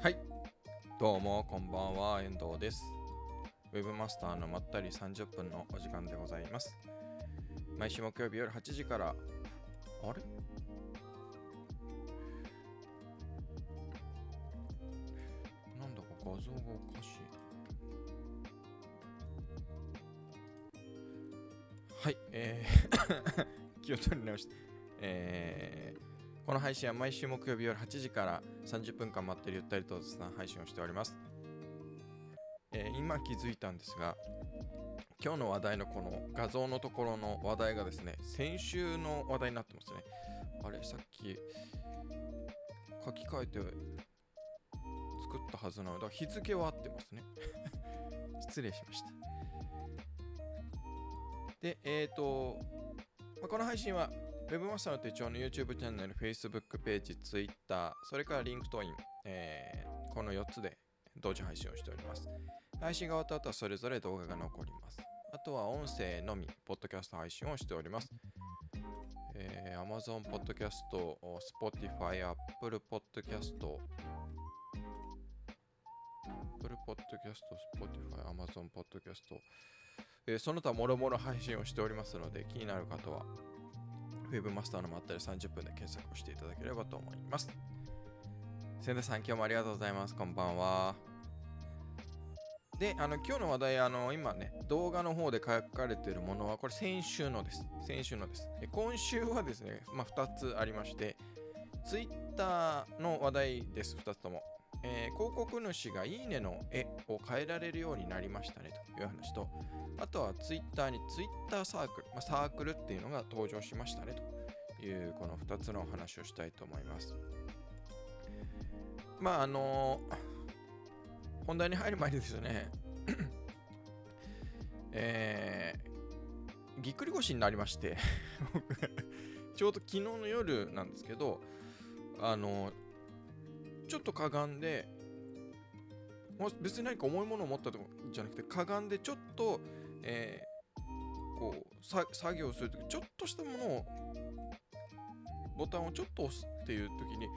はい。どうもこんばんは遠藤です。ウェブマスターのまったり30分のお時間でございます。毎週木曜日夜8時から。あれ？なんだか画像がおかしい。はいえー 気を取り直して。えこの配信は毎週木曜日夜8時から30分間待ってるゆったりと雑談配信をしております。えー今気づいたんですが、今日の話題のこの画像のところの話題がですね、先週の話題になってますね。あれ、さっき書き換えて作ったはずなので、日付は合ってますね。失礼しました。で、えっ、ー、と、まあこの配信は Web マスターの手帳の YouTube チャンネル、Facebook ページ、Twitter、それから LinkedIn、えーこの4つで同時配信をしております。配信が終わった後はそれぞれ動画が残ります。あとは音声のみ、ポッドキャスト配信をしております。えー Amazon Podcast、Spotify、Apple Podcast、Apple Podcast、Spotify、Amazon Podcast、えーその他もろもろ配信をしておりますので、気になる方はウェブマスターのまったり30分で検索をしていただければと思います。千田さん、今日もありがとうございます。こんばんは。で、あの今日の話題、あの今ね、動画の方で書かれているものは、これ先週のです。先週のです。で今週はですね、まあ、2つありまして、Twitter の話題です、2つとも。えー広告主がいいねの絵を変えられるようになりましたねという話と、あとは Twitter に Twitter サークル、まあ、サークルっていうのが登場しましたねというこの2つのお話をしたいと思います。まああの本題に入る前にですね、えー、ぎっくり腰になりまして、ちょうど昨日の夜なんですけど、あのちょっとかがんで、別に何か重いものを持ったとかじゃなくて、かがんでちょっと、えーこう作業するとき、ちょっとしたものを、ボタンをちょっと押すっていうときに、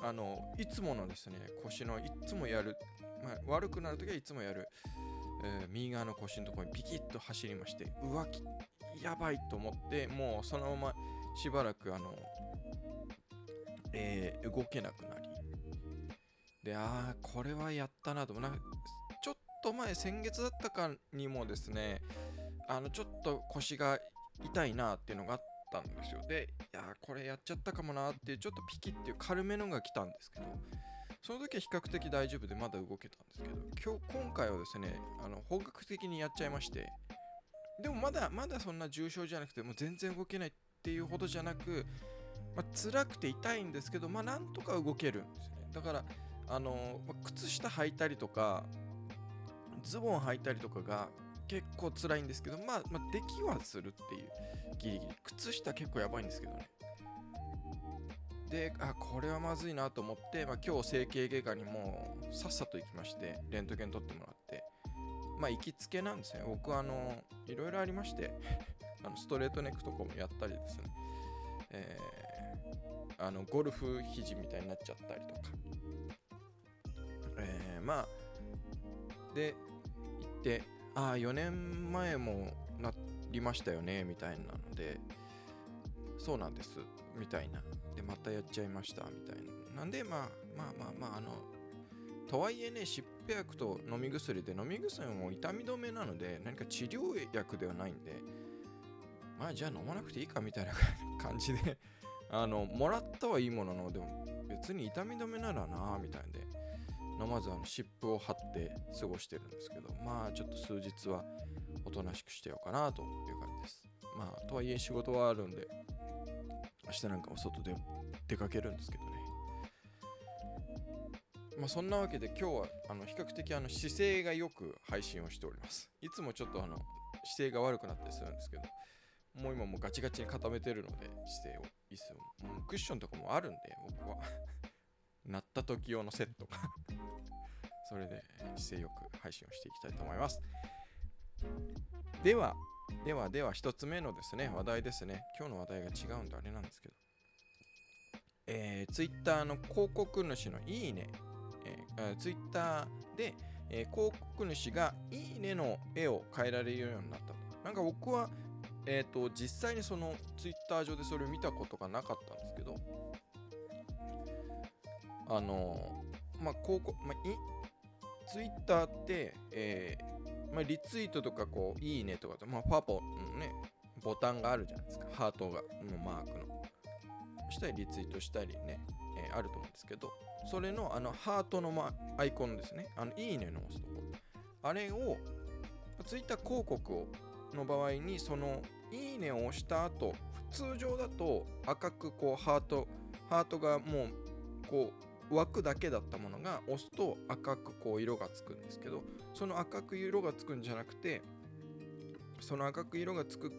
あのいつものですね、腰のいつもやる、まあ、悪くなるときはいつもやる、えー右側の腰のところにピキッと走りまして、うわき、やばいと思って、もうそのまましばらく、あの、えー動けなくなり、で、ああ、これはやったなと思う。なちょっと前、先月だったかにもですね、あの、ちょっと腰が痛いなっていうのがあったんですよ。で、いや、これやっちゃったかもなっていう、ちょっとピキっていう軽めのが来たんですけど、その時は比較的大丈夫でまだ動けたんですけど、今日、今回はですね、あの本格的にやっちゃいまして、でもまだ、まだそんな重症じゃなくて、もう全然動けないっていうほどじゃなく、まあ、辛くて痛いんですけど、まあ、なんとか動けるんですよね。だから、あの靴下履いたりとかズボン履いたりとかが結構辛いんですけど、まあ、まあ、できはするっていうギリギリ。靴下結構やばいんですけどね。であこれはまずいなと思って、まあ、今日整形外科にもさっさと行きましてレントゲン取ってもらってまあ行きつけなんですね僕あのいろいろありまして あのストレートネックとかもやったりですね。えーあのゴルフ肘みたいになっちゃったりとか。えーまあで行ってああ4年前もなりましたよねみたいなのでそうなんですみたいな。でまたやっちゃいましたみたいな。なんでまあまあまあまああのとはいえね疾病薬と飲み薬で飲み薬も痛み止めなので何か治療薬ではないんでまあじゃあ飲まなくていいかみたいな感じであのもらったはいいもののでも別に痛み止めならなみたいんで飲まずあの湿布を貼って過ごしてるんですけどまあちょっと数日はおとなしくしてようかなという感じです。まあとはいえ仕事はあるんで明日なんかも外で出かけるんですけどね。まあそんなわけで今日はあの比較的あの姿勢がよく配信をしております。いつもちょっとあの姿勢が悪くなったりするんですけどもう今もうガチガチに固めてるので姿勢を。椅子をもうクッションとかもあるんで僕は。なった時用のセットが それで姿勢よく配信をしていきたいと思います。ではではでは一つ目のですね話題ですね。今日の話題が違うんであれなんですけど。えー、Twitter の広告主のいいね、えーツイッターで、えー、広告主がいいねの絵を変えられるようになったと。なんか僕は、えーと、実際にそのツイッター上でそれを見たことがなかったんですけど、あの、まあ、広告、まあ、いツイッターって、えー、まあ、リツイートとかこう、いいねとか、まあ、パポのね、ボタンがあるじゃないですか。ハートが、のマークの。したり、リツイートしたりね、えー、あると思うんですけど、それのあのハートの、ま、アイコンですね。あの、いいねの押すところ。あれを、ツイッター広告をの場合に、その、いいねを押した後、通常だと赤くこうハート、ハートがもうこう枠だけだったものが押すと赤くこう色がつくんですけど、その赤く色がつくんじゃなくて、その赤く色がつく、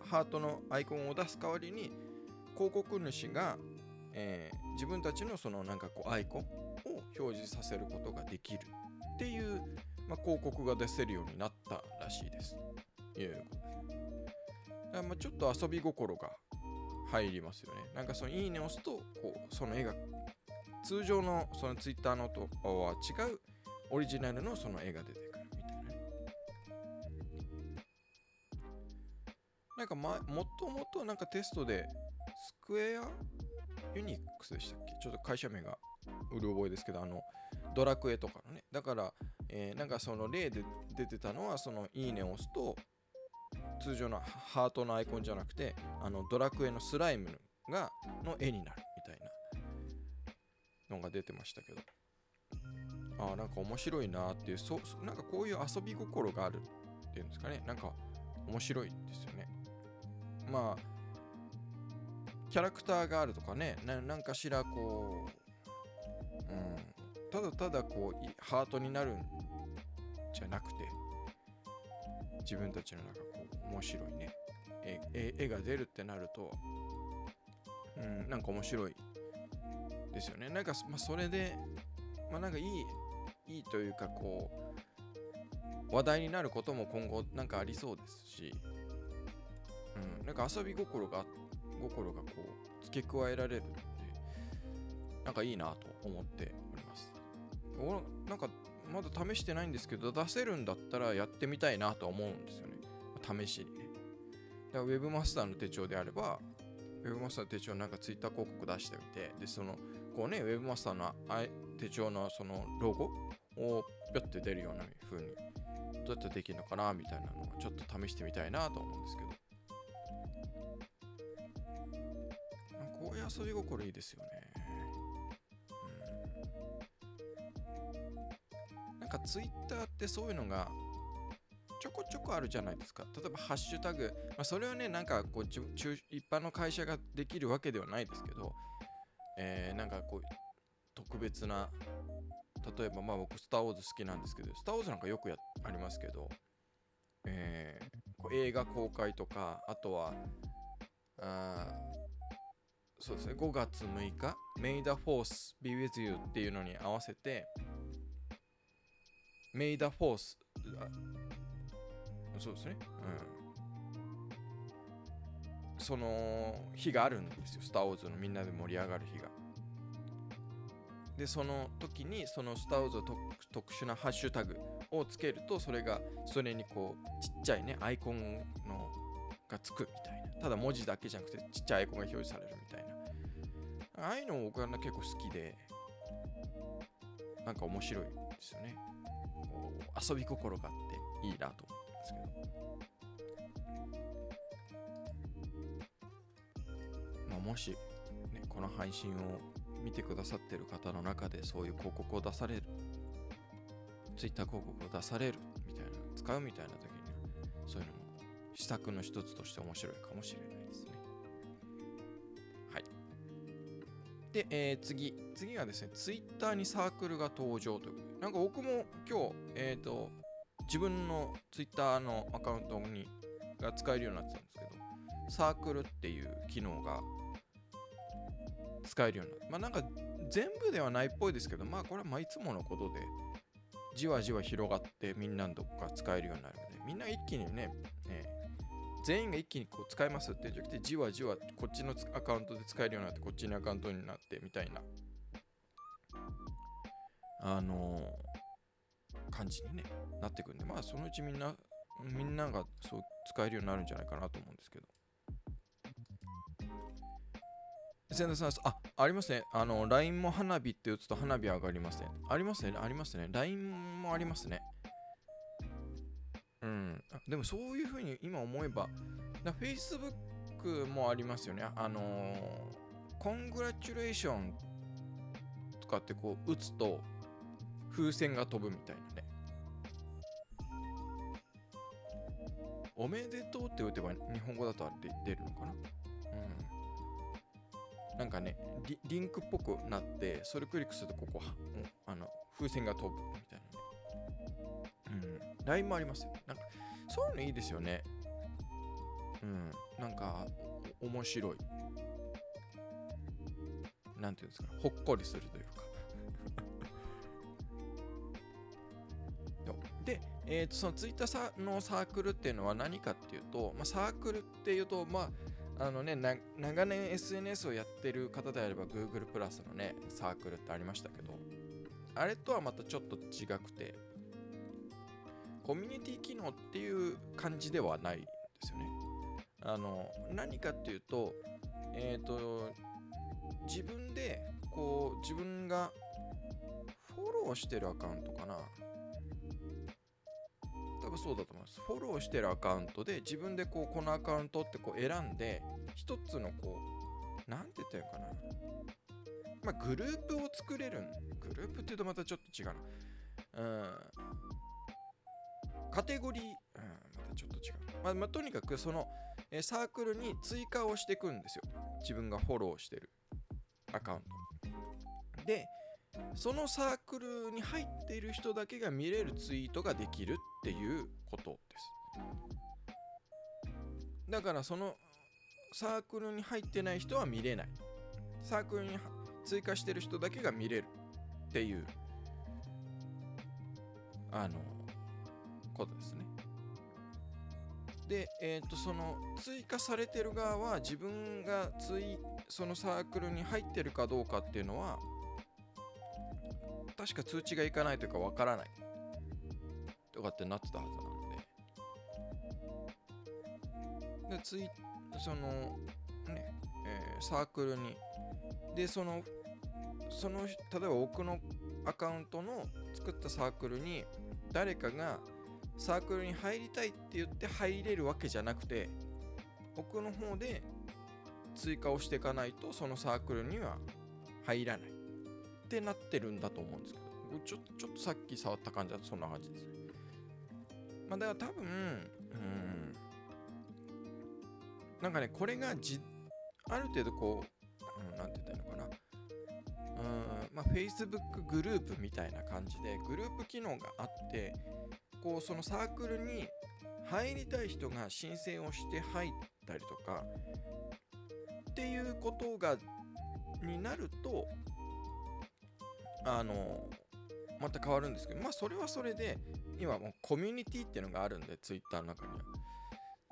ハートのアイコンを出す代わりに広告主がえー、自分たちのそのなんかこうアイコンを表示させることができるっていう、まあ、広告が出せるようになったらしいです。いうこと。まあちょっと遊び心が入りますよね。なんかそのいいねを押すと、こう、その絵が、通常のそのツイッターのとは違うオリジナルのその絵が出てくるみたいな。なんか、ま、もともとなんかテストでスクエアユニックスでしたっけ？ちょっと会社名がうる覚えですけど、あの、ドラクエとかのね。だから、えー、なんかその例で出てたのは、そのいいねを押すと、通常のハートのアイコンじゃなくて、あのドラクエのスライムがの絵になるみたいなのが出てましたけど。ああ、なんか面白いなっていう、そなんかこういう遊び心があるっていうんですかね。なんか面白いですよね。まあ、キャラクターがあるとかね、なんかしらこう、うん、ただただこう、ハートになるんじゃなくて、自分たちのなんかこう、面白いね、絵絵が出るってなると、うん、なんか面白いですよね。なんか、まあ、それで、まあ、なんかいい、いいというかこう、話題になることも今後なんかありそうですし、うん、なんか遊び心が、心がこう付け加えられるのでなんかいいなと思っております。俺なんかまだ試してないんですけど出せるんだったらやってみたいなと思うんですよね。試しにね。だから Web マスターの手帳であれば Web マスターの手帳なんか Twitter 広告出してみてでそのこうね Web マスターの手帳のそのロゴをぴょって出るような風にどうやってできるのかなみたいなのをちょっと試してみたいなと思うんですけどこういう遊び心いいですよね。うん。なんかツイッターってそういうのがちょこちょこあるじゃないですか。例えばハッシュタグ。まあ、それはね、なんかこう一般の会社ができるわけではないですけど、えー、なんかこう特別な、例えばまあ僕スター・ウォーズ好きなんですけど、スター・ウォーズなんかよくやありますけど、えー、こう映画公開とか、あとは、あそうですね、5月6日、May the Force be with you っていうのに合わせて、May the Force、そうですね、うん。その日があるんですよ、スター・ウォーズのみんなで盛り上がる日が。で、その時に、そのスター・ウォーズの特殊なハッシュタグをつけると、それが、それにこう、ちっちゃいね、アイコンのがつくみたいな。ただ文字だけじゃなくて、ちっちゃいアイコンが表示されるみたいな。ああいうのを僕は結構好きで、なんか面白いですよね。遊び心があっていいなと思うんですけど。もし、ね、この配信を見てくださってる方の中でそういう広告を出される、Twitter 広告を出されるみたいな、使うみたいな時には、そういうのも施策の一つとして面白いかもしれないですね。はいで、えー、次。次はですね、ツイッターにサークルが登場ということで、なんか僕も今日、えっ、ー、と、自分のツイッターのアカウントにが使えるようになってたんですけど、サークルっていう機能が使えるようになって、まあなんか全部ではないっぽいですけど、まあこれはまいつものことで、じわじわ広がってみんなどこか使えるようになるので、みんな一気にね、え全員が一気にこう使えますってじゃなくて、じわじわこっちのアカウントで使えるようになって、こっちのアカウントになってみたいな、あの感じに、ね、なってくんで、まあそのうちみんな、みんながそう使えるようになるんじゃないかなと思うんですけど。千田さ、あ、ありますね。あの、LINE も花火って打つと花火上がりますね。ありますね。ありますね。LINE もありますね。うん。でもそういうふうに今思えば、Facebook もありますよね。あのー、コングラチュレーションとかってこう打つと風船が飛ぶみたいなね。おめでとうって打てば日本語だとあれ出るのかな？なんかねリ、リンクっぽくなって、それクリックするとここ、うん、あの風船が飛ぶみたいなね。うん。LINE もありますよ。なんか、そういうのいいですよね。うん。なんか、面白い。なんていうんですか、ほっこりするというか。で、えー、とそのツイッターのサークルっていうのは何かっていうと、まあ、サークルっていうと、まあ、あのね、長年 SNS をやってる方であれば Google プラスのね、サークルってありましたけど、あれとはまたちょっと違くて、コミュニティ機能っていう感じではないんですよね。あの、何かっていうと、えっ、ー、と、自分で、こう、自分がフォローしてるアカウントかな。分そうだと思います。フォローしてるアカウントで自分でこうこのアカウントってこう選んで一つのこうなんて言ったらいいかな。まあグループを作れるグループって言うとまたちょっと違うな。うん。カテゴリー、うん、またちょっと違う。まあ、まあ、とにかくそのえサークルに追加をしていくんですよ。自分がフォローしてるアカウント。で、そのサークルに入っている人だけが見れるツイートができるっていうことです。だからそのサークルに入ってない人は見れない。サークルに追加してる人だけが見れるっていうあのことですね。で、えっ、ー、とその追加されてる側は自分がついそのサークルに入ってるかどうかっていうのは確か通知がいかないというかわからない。とかってなってたはずなので。でついそのね、えー、サークルに。でそのその例えば奥のアカウントの作ったサークルに誰かがサークルに入りたいって言って入れるわけじゃなくて奥の方で追加をしていかないとそのサークルには入らない。ってなってるんだと思うんですけど、ちょっと、ちょっとさっき触った感じだとそんな感じです。まあ、だから多分、うん、なんかね、これがじ、ある程度こう、うん、なんて言ったらいいのかな。うん、まあ、Facebook グループみたいな感じで、グループ機能があって、こう、そのサークルに入りたい人が申請をして入ったりとか、っていうことが、になると、あのまた変わるんですけどまあそれはそれで今もうコミュニティっていうのがあるんで Twitter の中には。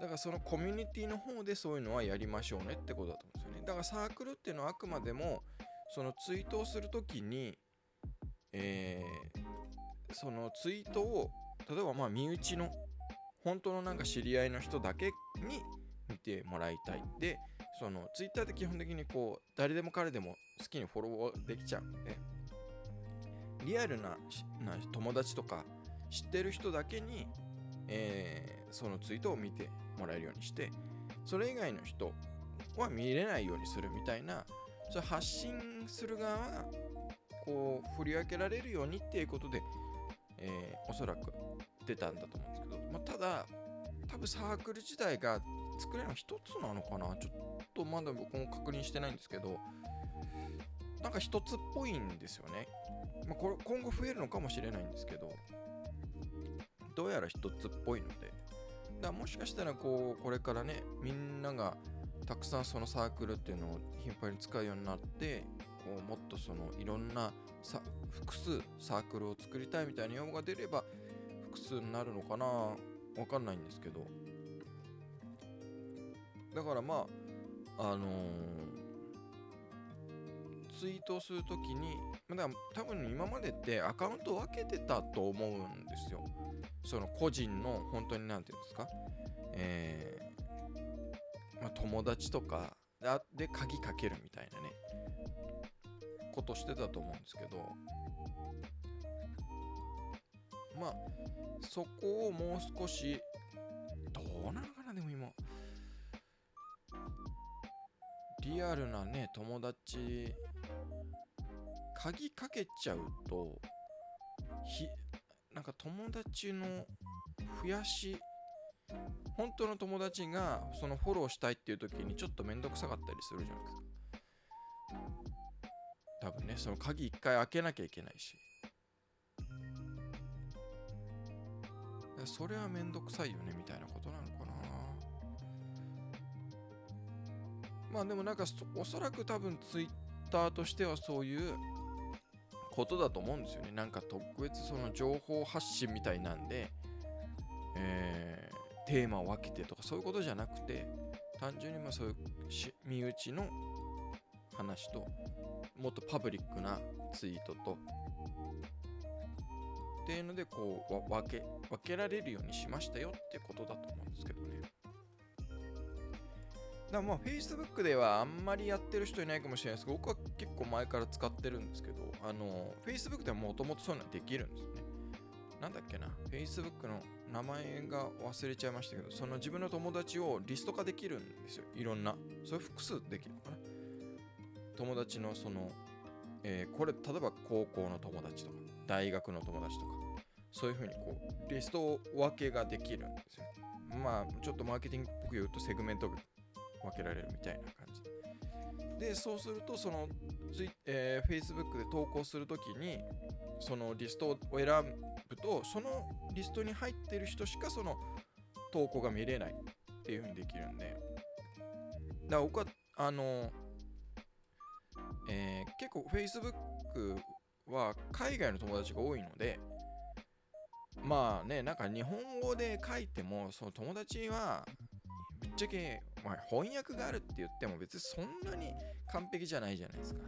だからそのコミュニティの方でそういうのはやりましょうねってことだと思うんですよね。だからサークルっていうのはあくまでもそのツイートをするときにえー、そのツイートを例えばまあ身内の本当のなんか知り合いの人だけに見てもらいたい。でそのツイッターって基本的にこう誰でも彼でも好きにフォローできちゃうんでリアルな友達とか知ってる人だけに、えー、そのツイートを見てもらえるようにしてそれ以外の人は見れないようにするみたいなそれ発信する側がこう振り分けられるようにっていうことで、えー、おそらく出たんだと思うんですけど、まあ、ただ多分サークル自体が作れるの一つなのかな。ちょっとまだ僕も確認してないんですけどなんか一つっぽいんですよね。まあ、これ今後増えるのかもしれないんですけど、どうやら一つっぽいので、だもしかしたらこう、これからね、みんながたくさんそのサークルっていうのを頻繁に使うようになって、こうもっとそのいろんなさ複数サークルを作りたいみたいな用語が出れば複数になるのかなわかんないんですけど。だからまああのー、ツイートをするときに、ま、だ多分今までってアカウント分けてたと思うんですよ。その個人の本当に何て言うんですか、えーまあ、友達とかで鍵かけるみたいなね、ことしてたと思うんですけど、まあ、そこをもう少し、どうなのかな、でも今。リアルなね、友達、鍵かけちゃうと、ひ、なんか友達の増やし、本当の友達がそのフォローしたいっていう時にちょっとめんどくさかったりするじゃないですか。多分ね、その鍵一回開けなきゃいけないし。それはめんどくさいよねみたいなことなのかまあでもなんかおそらく多分ツイッターとしてはそういうことだと思うんですよねなんか特別その情報発信みたいなんで、えー、テーマを分けてとかそういうことじゃなくて単純にまあそういう身内の話ともっとパブリックなツイートとっていうのでこう分け分けられるようにしましたよってことだと思うんですけどね。だからまあ Facebook ではあんまりやってる人いないかもしれない。ですけど僕は結構前から使ってるんですけどあの Facebook ではもともとそういうのできるんですよね。なんだっけな。Facebook の名前が忘れちゃいましたけどその自分の友達をリスト化できるんですよ。いろんな。それ複数できるのかな。友達のその、えー、これ例えば高校の友達とか大学の友達とかそういうふうにこうリスト分けができるんですよ。まあちょっとマーケティングっぽく言うとセグメント分けられるみたいな感じ。でそうするとそのツイ、えー、Facebook で投稿するときにそのリストを選ぶとそのリストに入ってる人しかその投稿が見れないっていうふうにできるんで。だから僕はあのえー、結構 Facebook は海外の友達が多いのでまあねなんか日本語で書いてもその友達はぶっちゃけ、まあ、翻訳があるって言っても別にそんなに完璧じゃないじゃないですか。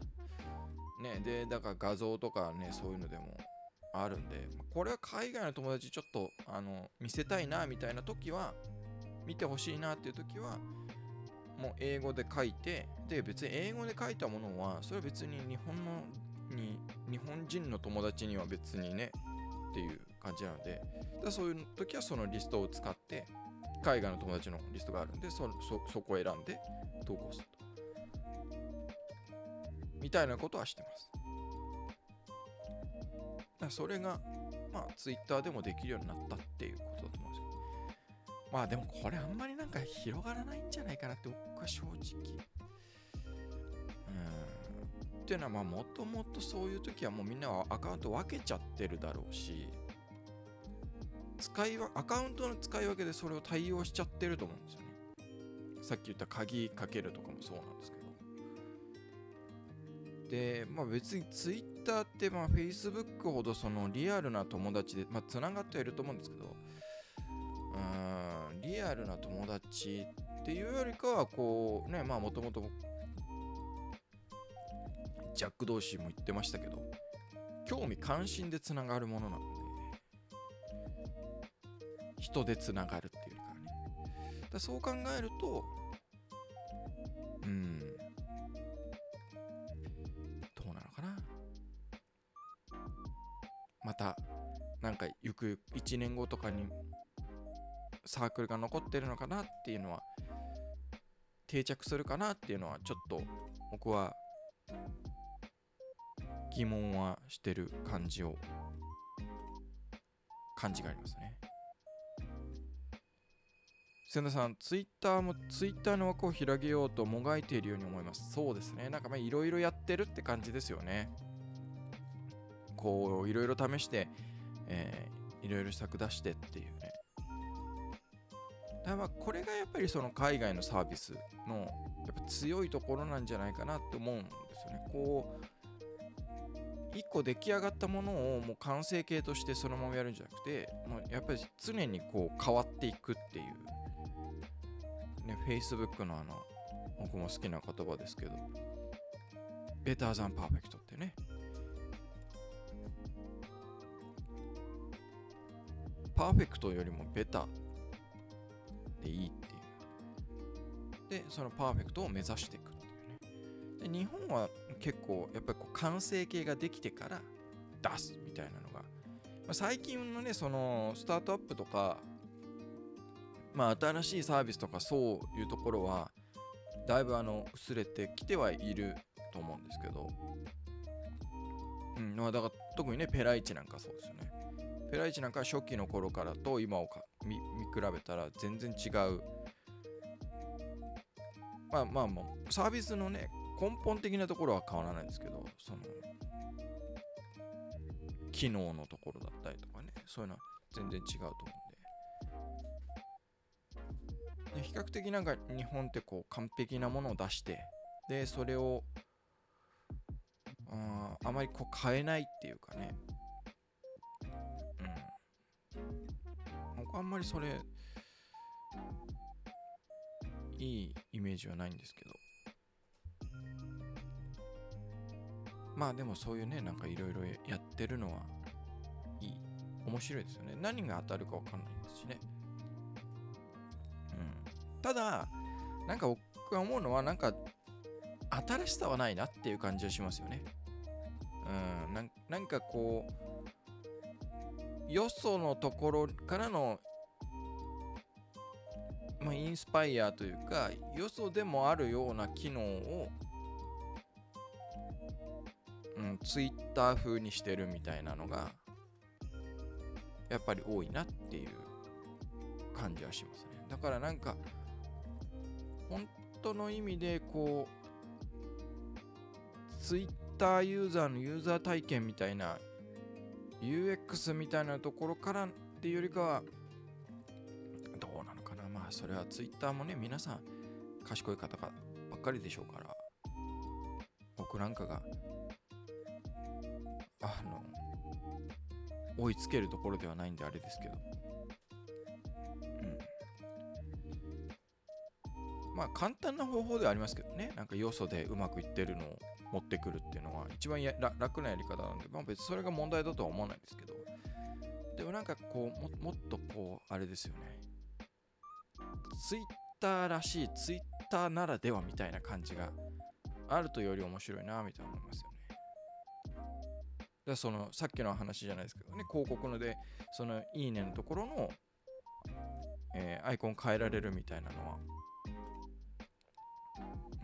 ねでだから画像とかねそういうのでもあるんでこれは海外の友達ちょっとあの見せたいなみたいな時は見てほしいなっていう時はもう英語で書いてで別に英語で書いたものはそれは別に日本のに日本人の友達には別にねっていう感じなのでだそういう時はそのリストを使って海外の友達のリストがあるんでそそこを選んで投稿すると。みたいなことはしてます。だそれがまあ Twitter でもできるようになったっていうことだと思うんですけどまあでもこれあんまりなんか広がらないんじゃないかなって僕は正直。うん。っていうのはまあもともとそういう時はもうみんなはアカウント分けちゃってるだろうし。使いはアカウントの使い分けでそれを対応しちゃってると思うんですよね。さっき言った鍵かけるとかもそうなんですけど。でまあ別に Twitter ってまあ Facebook ほどそのリアルな友達でまあつながってはいると思うんですけどうんリアルな友達っていうよりかはこうねまあもともとジャック・ドーシーも言ってましたけど興味関心でつながるものなので人でつながるっていうかね。だそう考えるとうん。どうなのかな。またなんかゆくゆく1年後とかにサークルが残ってるのかなっていうのは定着するかなっていうのはちょっと僕は疑問はしてる感じを感じがありますね。千田さん、ツイッターもツイッターの枠を広げようともがいているように思います。そうですね。なんかまあいろいろやってるって感じですよね。こう、いろいろ試して、えー、いろいろ策出してっていうね。だまあこれがやっぱりその海外のサービスのやっぱ強いところなんじゃないかなって思うんですよね。こう、1個出来上がったものをもう完成形としてそのままやるんじゃなくてもうやっぱり常にこう変わっていくっていう。ね Facebook のあの僕も好きな言葉ですけど。ベターザンパーフェクトってね。パーフェクトよりもベタでいいっていう。でそのパーフェクトを目指していく。で日本は結構やっぱりこう完成形ができてから出すみたいなのが、まあ、最近のねそのスタートアップとかまあ新しいサービスとかそういうところはだいぶあの薄れてきてはいると思うんですけど。うんまあだから特にねペライチなんかそうですよね。ペライチなんか初期の頃からと今を見比べたら全然違う。まあまあまあサービスのね根本的なところは変わらないんですけどその機能のところだったりとかねそういうのは全然違うと思うんで。で比較的なんか日本ってこう完璧なものを出してでそれをああまりこう変えないっていうかね。うん。僕あんまりそれいいイメージはないんですけど。まあでもそういうね、なんかいろいろやってるのはいい。面白いですよね。何が当たるかわかんないですしね。うん。ただ、なんか僕が思うのは、なんか新しさはないなっていう感じはしますよね。うん。なんなんかこう、よそのところからの、まあ、インスパイアというか、よそでもあるような機能をうん、ツイッター風にしてるみたいなのがやっぱり多いなっていう感じはしますね。だからなんか本当の意味でこうツイッターユーザーのユーザー体験みたいな UX みたいなところからっていうよりかはどうなのかな。まあそれはツイッターもね皆さん賢い方ばっかりでしょうから僕なんかが追いつけるところではないんであれですけど、うん、まあ簡単な方法ではありますけどね。なんかよそでうまくいってるのを持ってくるっていうのは一番や楽なやり方なんで、まあ、別にそれが問題だとは思わないですけど。でもなんかこうももっとこうあれですよね。ツイッターらしいツイッターならではみたいな感じがあるとより面白いなみたいな思いますよね。でそのさっきの話じゃないですけどね広告のでそのいいねのところの、えー、アイコン変えられるみたいなのは。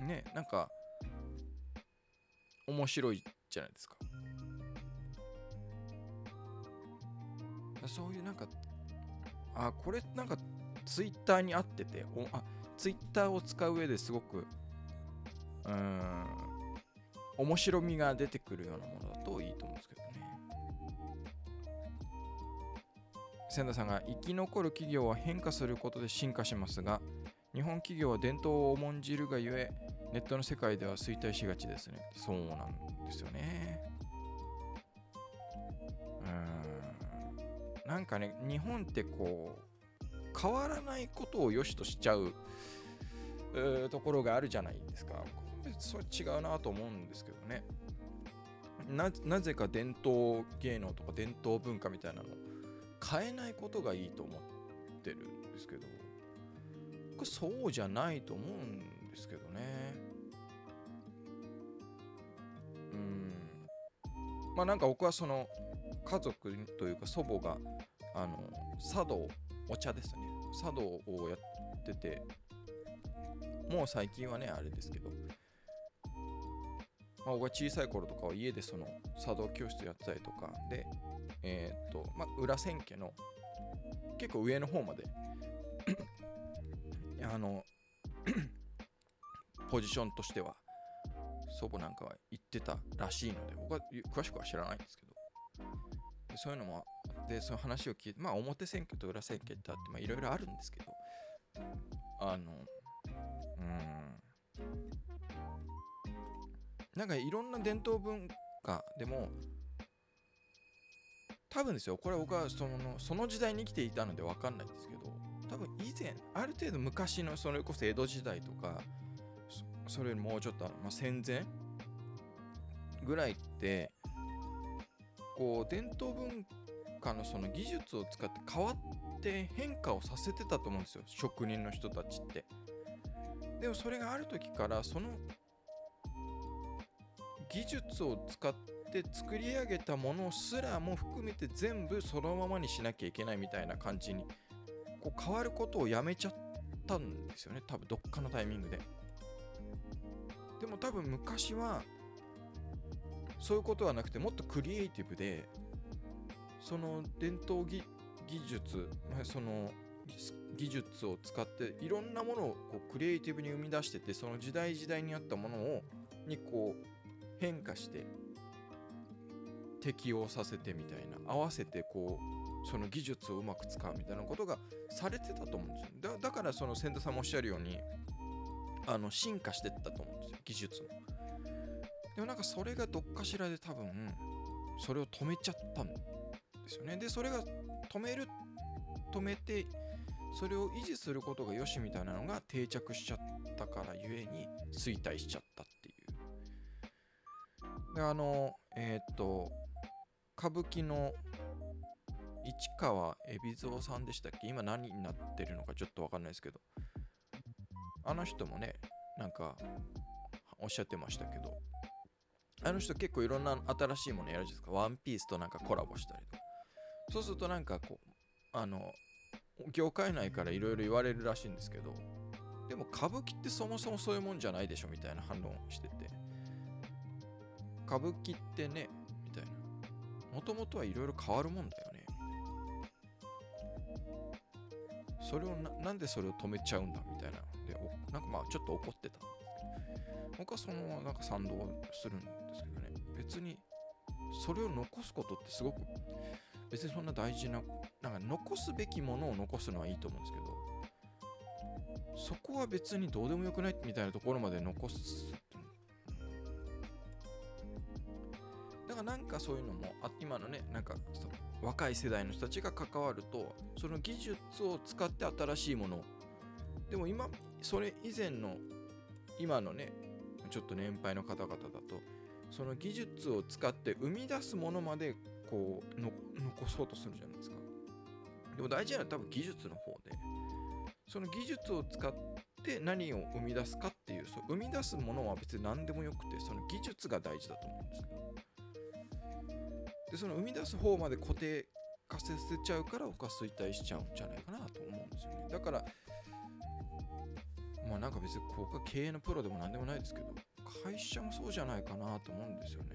ねなんか面白いじゃないですか。そういうなんかあこれなんかツイッターに合ってておあツイッターを使う上ですごくうん面白みが出てくるようなものだといいと思うんですけどね。千田さんが生き残る企業は変化することで進化しますが日本企業は伝統を重んじるがゆえネットの世界では衰退しがちですね。そうなんですよね。うん。なんかね日本ってこう変わらないことを良しとしちゃうところがあるじゃないですか。それ違うなと思うんですけどね。なぜか伝統芸能とか伝統文化みたいなの変えないことがいいと思ってるんですけどこれそうじゃないと思うんですけどね。うん。まあなんか僕はその家族というか祖母があの茶道お茶ですね。茶道をやっててもう最近はねあれですけどまあ、僕が小さい頃とかは家でその茶道教室やってたりとかで、えー、っと、まあ、裏千家の結構上の方まで あの ポジションとしては祖母なんかは言ってたらしいので僕は詳しくは知らないんですけどでそういうのもでその話を聞いてまあ表千家と裏千家ってあっていろいろあるんですけどあのなんかいろんな伝統文化でも多分ですよ。これは僕はそのその時代に生きていたので分かんないんですけど多分以前ある程度昔のそれこそ江戸時代とかそれよりもうちょっと、まあ、戦前ぐらいってこう伝統文化のその技術を使って変わって変化をさせてたと思うんですよ。職人の人たちって。でもそれがある時からその技術を使って作り上げたものすらも含めて全部そのままにしなきゃいけないみたいな感じにこう変わることをやめちゃったんですよね。多分どっかのタイミングで。でも多分昔はそういうことはなくてもっとクリエイティブでその伝統技術その技術を使っていろんなものをこうクリエイティブに生み出しててその時代時代にあったものをにこう変化して適応させてみたいな合わせてこうその技術をうまく使うみたいなことがされてたと思うんですよ。だからその千田さんもおっしゃるようにあの進化してったと思うんですよ。技術も。でもなんかそれがどっかしらで多分それを止めちゃったんですよね。でそれが止める止めてそれを維持することがよしみたいなのが定着しちゃったからゆえに衰退しちゃったであのえっ、と歌舞伎の市川海老蔵さんでしたっけ？今何になってるのかちょっとわかんないですけど。あの人もねなんかおっしゃってましたけど。あの人結構いろんな新しいものやるじゃないですか。ワンピースとなんかコラボしたりとか。そうするとなんかこうあの業界内からいろいろ言われるらしいんですけど。でも歌舞伎ってそもそもそういうもんじゃないでしょみたいな反論してて。歌舞伎ってねみたいな。もともとはいろいろ変わるもんだよね。それをななんでそれを止めちゃうんだみたいな。でなんかまあちょっと怒ってた。僕はそのなんか賛同するんですけどね。別にそれを残すことってすごく別にそんな大事ななんか残すべきものを残すのはいいと思うんですけどそこは別にどうでもよくないみたいなところまで残すだからなんかそういうのもあ今のねなんかその若い世代の人たちが関わるとその技術を使って新しいものでも今それ以前の今のねちょっと年配の方々だとその技術を使って生み出すものまでこう残そうとするじゃないですか。でも大事なのは多分技術の方で。その技術を使って何を生み出すかっていうそう生み出すものは別に何でもよくてその技術が大事だと思うんですけどでその生み出す方まで固定化させちゃうから他衰退しちゃうんじゃないかなと思うんですよね。だからまあなんか別にここが経営のプロでも何でもないですけど会社もそうじゃないかなと思うんですよね。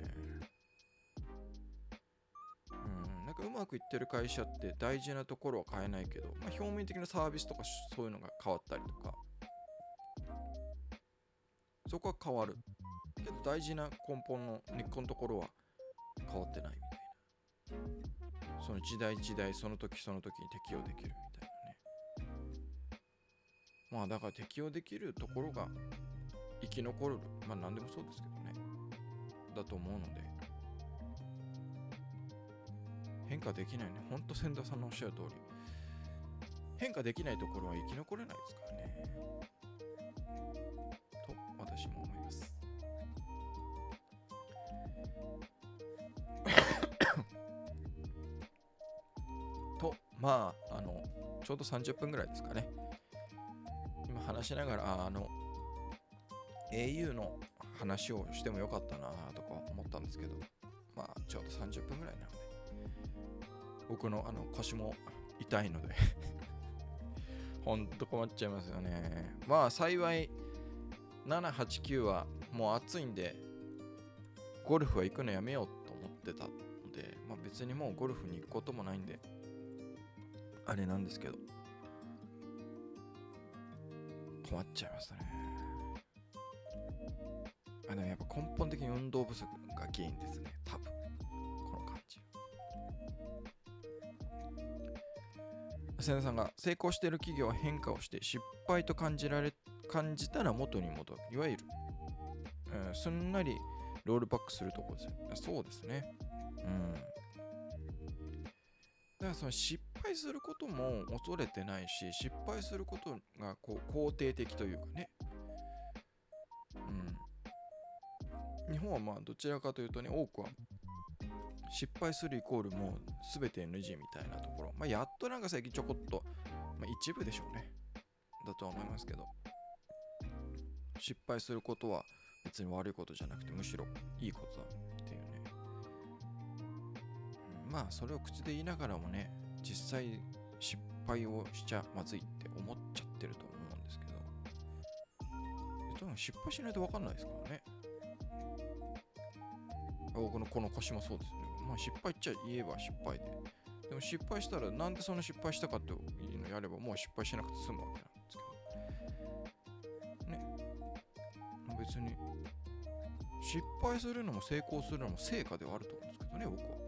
うんなんかうまくいってる会社って大事なところは変えないけど、まあ、表面的なサービスとかそういうのが変わったりとか。そこは変わる。けど大事な根本の根っこのところは変わってない。その時代時代その時その時に適用できるみたいなね。まあだから適用できるところが生き残る。まあ何でもそうですけどね。だと思うので。変化できないね。ほんと千田さんのおっしゃる通り。変化できないところは生き残れないですからね。と私も思います。まああのちょうど30分ぐらいですかね。今話しながらあの au の話をしてもよかったなとか思ったんですけどまあちょうど30分ぐらいなので僕のあの腰も痛いので ほんと困っちゃいますよね。まあ幸い789はもう暑いんでゴルフは行くのやめようと思ってたので、まあ、別にもうゴルフに行くこともないんであれなんですけど。困っちゃいましたね。あでもやっぱ根本的に運動不足が原因ですね。多分。この感じ。瀬田さんが成功している企業は変化をして失敗と感じられ感じたら元に戻る。いわゆる、えー、すんなりロールバックするところですよ。そうですね。うん。だからその失敗することも恐れてないし失敗することがこう肯定的というかね。うん。日本はまあどちらかというとね多くは失敗するイコールもう全て NG みたいなところ、まあ、やっとなんか最近ちょこっと、まあ、一部でしょうね。だとは思いますけど。失敗することは別に悪いことじゃなくてむしろいいことだっていうね、まあそれを口で言いながらもね実際失敗をしちゃまずいって思っちゃってると思うんですけど。多分失敗しないと分かんないですからね。僕のこの腰もそうですね。まあ失敗っちゃ言えば失敗で。でも失敗したらなんでその失敗したかっていうのやればもう失敗しなくて済むわけなんですけど。ね。別に失敗するのも成功するのも成果ではあると思うんですけどね僕は。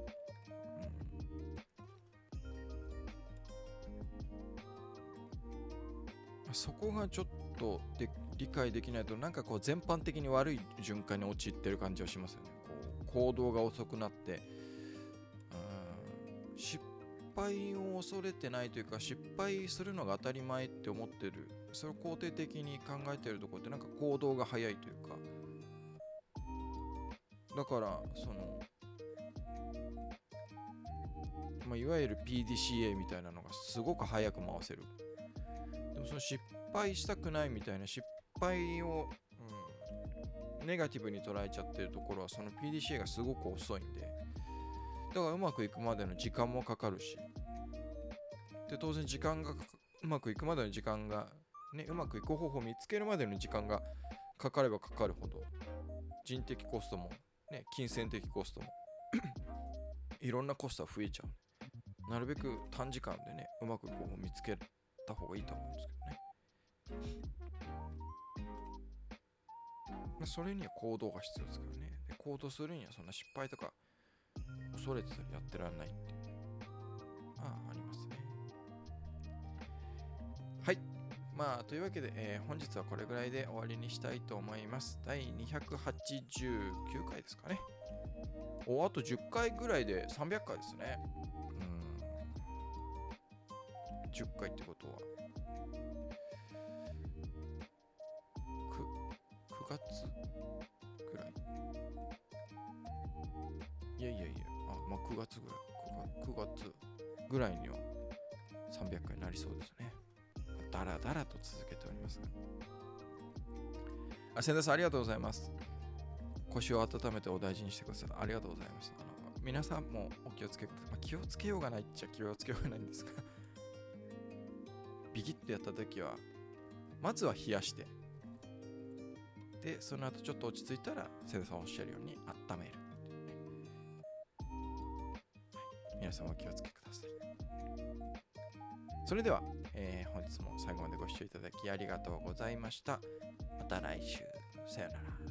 そこがちょっとで理解できないとなんかこう全般的に悪い循環に陥ってる感じはしますよね。こう行動が遅くなって失敗を恐れてないというか失敗するのが当たり前って思ってる。それを肯定的に考えてるとこってなんか行動が早いというか。だからそのまあ、いわゆる PDCA みたいなのがすごく早く回せる。でもその失敗したくないみたいな失敗を、うん、ネガティブに捉えちゃってるところはその PDCA がすごく遅いんで。だからうまくいくまでの時間もかかるし。で当然時間がうまくいくまでの時間がねうまくいく方法を見つけるまでの時間がかかればかかるほど人的コストもね金銭的コストも いろんなコストは増えちゃう。なるべく短時間でねうまくこう見つける。た方がいいと思うんですけどね。それには行動が必要ですからね。で行動するにはそんな失敗とか恐れてたらやってらんないっていう。まあありますね。はい。まあというわけで、えー、本日はこれぐらいで終わりにしたいと思います。第289回ですかね。おあと10回ぐらいで300回ですね。10回ってことは 9, 9月ぐらい？いやいやいやあまあ、9月ぐらい9月、9月ぐらいには300回になりそうですね。だらだらと続けております。あ、千田さんありがとうございます。腰を温めてお大事にしてください。ありがとうございます。あの皆さんもお気をつけください。まあ、気をつけようがないっちゃ気をつけようがないんですがビキッとやった時は、まずは冷やして、で、その後ちょっと落ち着いたら、千田さんおっしゃるように温める。皆さんお気をつけください。それでは、えー、本日も最後までご視聴いただきありがとうございました。また来週。さよなら。